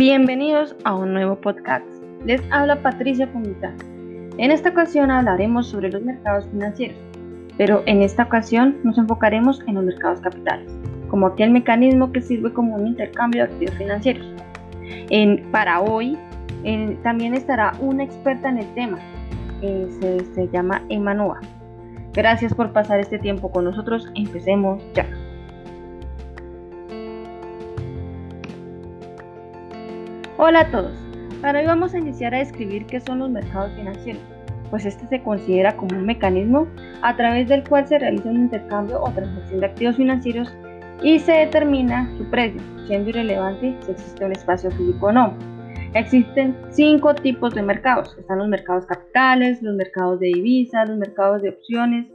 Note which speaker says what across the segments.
Speaker 1: Bienvenidos a un nuevo podcast. Les habla Patricia Comitán. En esta ocasión hablaremos sobre los mercados financieros, pero en esta ocasión nos enfocaremos en los mercados capitales, como aquel mecanismo que sirve como un intercambio de activos financieros. En, para hoy también estará una experta en el tema, se, se llama Emanua. Gracias por pasar este tiempo con nosotros, empecemos ya. Hola a todos. Para hoy vamos a iniciar a describir qué son los mercados financieros, pues este se considera como un mecanismo a través del cual se realiza un intercambio o transacción de activos financieros y se determina su precio, siendo irrelevante si existe un espacio físico o no. Existen cinco tipos de mercados. Están los mercados capitales, los mercados de divisas, los mercados de opciones,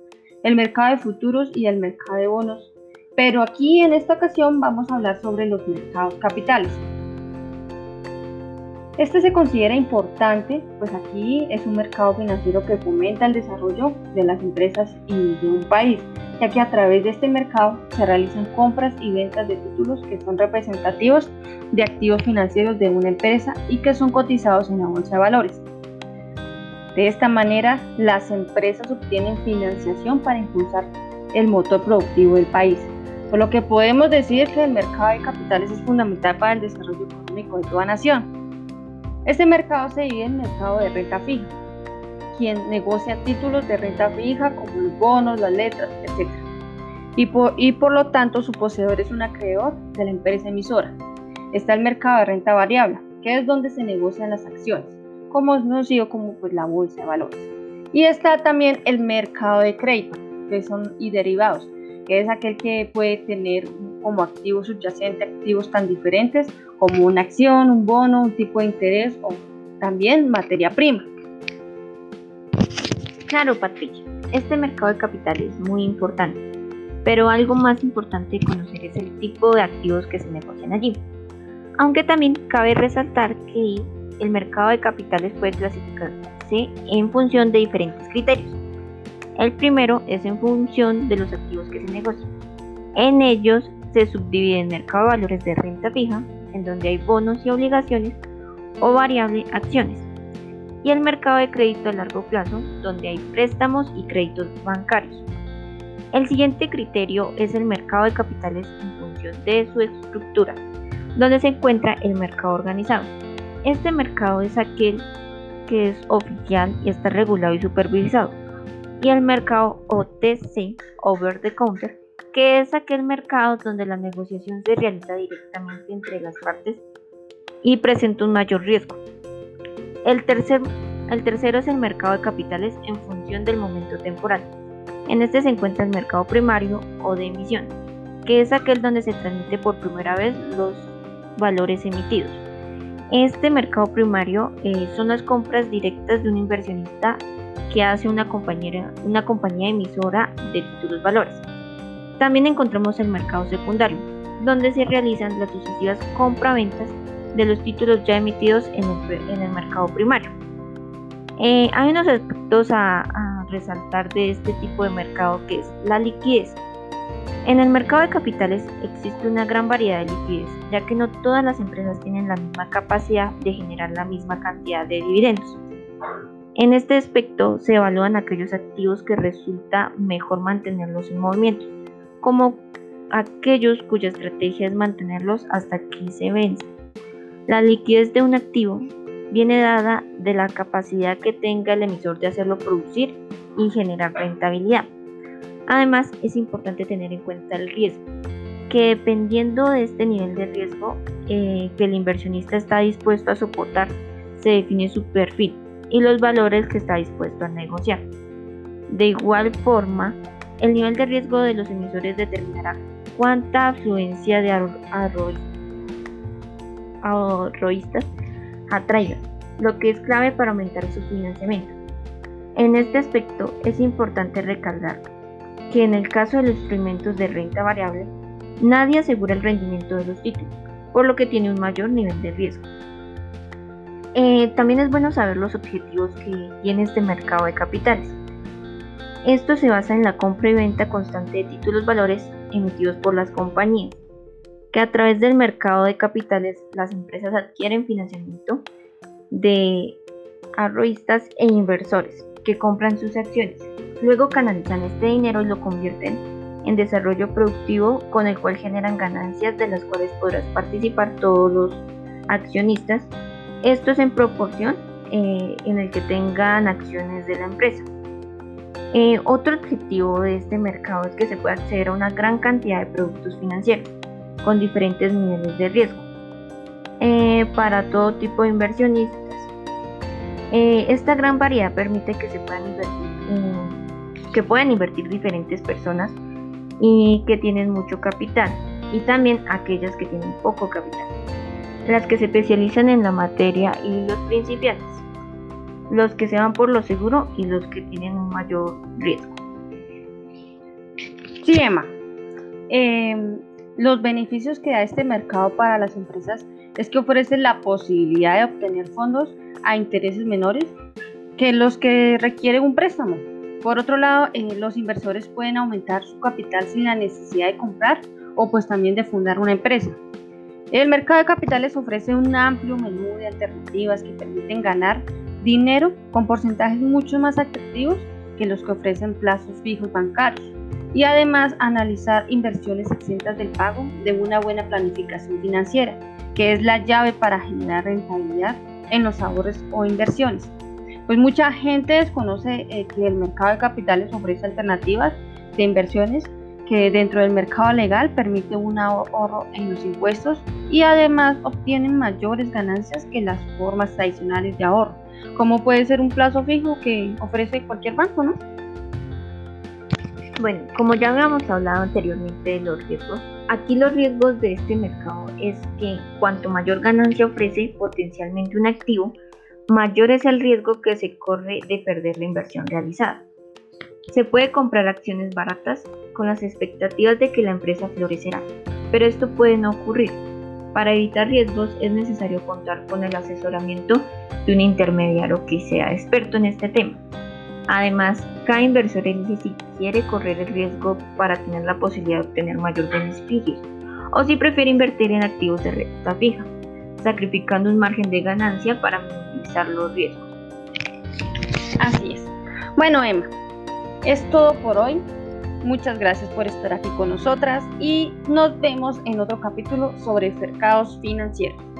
Speaker 1: el mercado de futuros y el mercado de bonos. Pero aquí en esta ocasión vamos a hablar sobre los mercados capitales. Este se considera importante, pues aquí es un mercado financiero que fomenta el desarrollo de las empresas y de un país, ya que a través de este mercado se realizan compras y ventas de títulos que son representativos de activos financieros de una empresa y que son cotizados en la bolsa de valores. De esta manera, las empresas obtienen financiación para impulsar el motor productivo del país, por lo que podemos decir que el mercado de capitales es fundamental para el desarrollo económico de toda nación. Este mercado se divide en mercado de renta fija, quien negocia títulos de renta fija como los bonos, las letras, etc. Y por, y por lo tanto su poseedor es un acreedor de la empresa emisora. Está el mercado de renta variable, que es donde se negocian las acciones, como es conocido como pues, la bolsa de valores. Y está también el mercado de crédito, que son y derivados, que es aquel que puede tener como activo subyacente activos tan diferentes como una acción, un bono, un tipo de interés o también materia prima.
Speaker 2: Claro, Patricia, este mercado de capital es muy importante, pero algo más importante de conocer es el tipo de activos que se negocian allí. Aunque también cabe resaltar que el mercado de capitales puede clasificarse en función de diferentes criterios. El primero es en función de los activos que se negocian. En ellos se subdivide el mercado de valores de renta fija, en donde hay bonos y obligaciones, o variable acciones, y el mercado de crédito a largo plazo, donde hay préstamos y créditos bancarios. El siguiente criterio es el mercado de capitales en función de su estructura, donde se encuentra el mercado organizado. Este mercado es aquel que es oficial y está regulado y supervisado, y el mercado OTC, over the counter, que es aquel mercado donde la negociación se realiza directamente entre las partes y presenta un mayor riesgo. El, tercer, el tercero es el mercado de capitales en función del momento temporal. En este se encuentra el mercado primario o de emisión, que es aquel donde se transmite por primera vez los valores emitidos. Este mercado primario eh, son las compras directas de un inversionista que hace una compañía, una compañía emisora de títulos valores. También encontramos el mercado secundario, donde se realizan las sucesivas compraventas de los títulos ya emitidos en el, mercado primario. Eh, hay unos aspectos a, a resaltar de este tipo de mercado que es la liquidez. En el mercado de capitales existe una gran variedad de liquidez, ya que no todas las empresas tienen la misma capacidad de generar la misma cantidad de dividendos. En este aspecto se evalúan aquellos activos que resulta mejor mantenerlos en movimiento, como aquellos cuya estrategia es mantenerlos hasta que se vence. La liquidez de un activo viene dada de la capacidad que tenga el emisor de hacerlo producir y generar rentabilidad. Además, es importante tener en cuenta el riesgo, que dependiendo de este nivel de riesgo eh, que el inversionista está dispuesto a soportar, se define su perfil y los valores que está dispuesto a negociar. De igual forma, el nivel de riesgo de los emisores determinará cuánta afluencia de ahorroístas atraigan, lo que es clave para aumentar su financiamiento. En este aspecto es importante recalcar que en el caso de los instrumentos de renta variable, nadie asegura el rendimiento de los títulos, por lo que tiene un mayor nivel de riesgo. Eh, también es bueno saber los objetivos que tiene este mercado de capitales. Esto se basa en la compra y venta constante de títulos valores emitidos por las compañías, que a través del mercado de capitales las empresas adquieren financiamiento de arroistas e inversores que compran sus acciones. Luego canalizan este dinero y lo convierten en desarrollo productivo con el cual generan ganancias de las cuales podrás participar todos los accionistas. Esto es en proporción eh, en el que tengan acciones de la empresa. Eh, otro objetivo de este mercado es que se pueda acceder a una gran cantidad de productos financieros con diferentes niveles de riesgo eh, para todo tipo de inversionistas. esta gran variedad permite que se puedan invertir, que puedan invertir diferentes personas y que tienen mucho capital y también aquellas que tienen poco capital, las que se especializan en la materia y los principiantes los que se van por lo seguro y los que tienen un mayor riesgo.
Speaker 1: Sí, Emma. Em, los beneficios que da este mercado para las empresas es que ofrece la posibilidad de obtener fondos a intereses menores que los que requieren un préstamo. Por otro lado, eh, los inversores pueden aumentar su capital sin la necesidad de comprar o pues también de fundar una empresa. El mercado de capitales ofrece un amplio menú de alternativas que permiten ganar dinero con porcentajes mucho más atractivos que los que ofrecen plazos fijos bancarios y además analizar inversiones exentas del pago de una buena planificación financiera, que es la llave para generar rentabilidad en los ahorros o inversiones. Pues mucha gente desconoce eh, que el mercado de capitales ofrece alternativas de inversiones que dentro del mercado legal permite un ahorro en los impuestos y además obtienen mayores ganancias que las formas tradicionales de ahorro como puede ser un plazo fijo que ofrece cualquier banco, ¿no?
Speaker 2: Bueno, como ya habíamos hablado anteriormente de los riesgos, aquí los riesgos de este mercado es que cuanto mayor ganancia ofrece potencialmente un activo, mayor es el riesgo que se corre de perder la inversión realizada. Se puede comprar acciones baratas con las expectativas de que la empresa florecerá, pero esto puede no ocurrir para evitar riesgos es necesario contar con el asesoramiento de un intermediario que sea experto en este tema. Además, cada inversor elige si quiere correr el riesgo para tener la posibilidad de obtener mayor beneficio o si prefiere invertir en activos de renta fija, sacrificando un margen de ganancia para minimizar los riesgos.
Speaker 1: Así es. Bueno, Emma, es todo por hoy. Muchas gracias por estar aquí con nosotras y nos vemos en otro capítulo sobre mercados financieros.